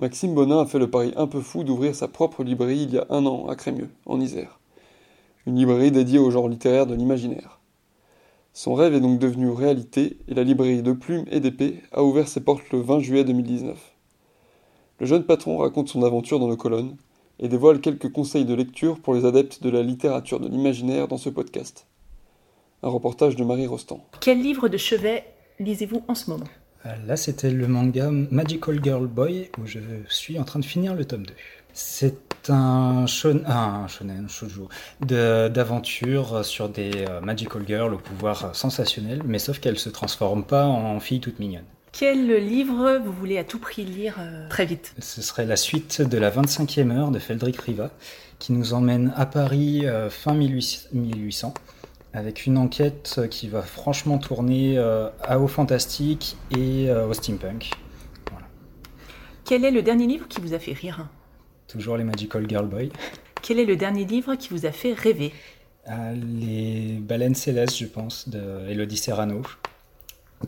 Maxime Bonin a fait le pari un peu fou d'ouvrir sa propre librairie il y a un an à Crémieux, en Isère. Une librairie dédiée au genre littéraire de l'imaginaire. Son rêve est donc devenu réalité et la librairie de plumes et d'épées a ouvert ses portes le 20 juillet 2019. Le jeune patron raconte son aventure dans le colonne et dévoile quelques conseils de lecture pour les adeptes de la littérature de l'imaginaire dans ce podcast. Un reportage de Marie Rostand. Quel livre de chevet lisez-vous en ce moment? Là, c'était le manga Magical Girl Boy où je suis en train de finir le tome 2. C'est un, ah, un shonen, shoujo, de- d'aventure sur des euh, magical girls au pouvoir euh, sensationnel, mais sauf qu'elles se transforment pas en filles toutes mignonnes. Quel livre vous voulez à tout prix lire euh, très vite? Ce serait la suite de la 25e heure de Feldric Riva, qui nous emmène à Paris euh, fin 1800, 1800, avec une enquête qui va franchement tourner euh, à au fantastique et euh, au steampunk. Quel est le dernier livre qui vous a fait rire? Toujours les Magical Girl Boy. Quel est le dernier livre qui vous a fait rêver? Euh, les baleines célestes, je pense, de Elodie Serrano,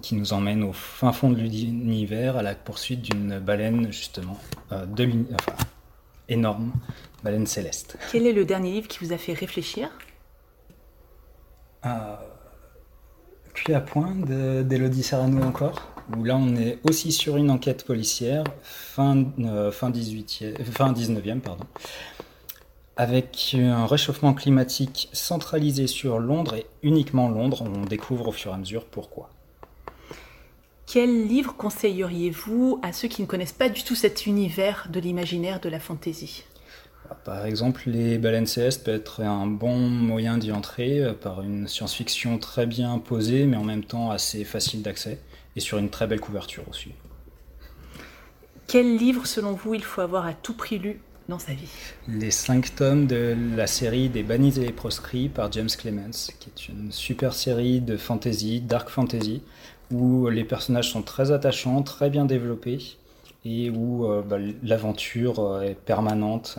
qui nous emmène au fin fond de l'univers à la poursuite d'une baleine, justement, euh, de l'uni- enfin, énorme, baleine céleste. Quel est le dernier livre qui vous a fait réfléchir? Euh, Cuit à point de- d'Elodie Serrano encore, où là on est aussi sur une enquête policière, fin, euh, fin, 18e, fin 19e, pardon, avec un réchauffement climatique centralisé sur Londres et uniquement Londres, on découvre au fur et à mesure pourquoi. Quel livre conseilleriez-vous à ceux qui ne connaissent pas du tout cet univers de l'imaginaire, de la fantaisie? Par exemple, les baleines célestes peut être un bon moyen d'y entrer euh, par une science-fiction très bien posée, mais en même temps assez facile d'accès, et sur une très belle couverture aussi. Quel livre, selon vous, il faut avoir à tout prix lu dans sa vie? Les cinq tomes de la série des Bannis et les Proscrits par James Clemens, qui est une super série de fantasy, dark fantasy, où les personnages sont très attachants, très bien développés, et où euh, bah, l'aventure euh, est permanente,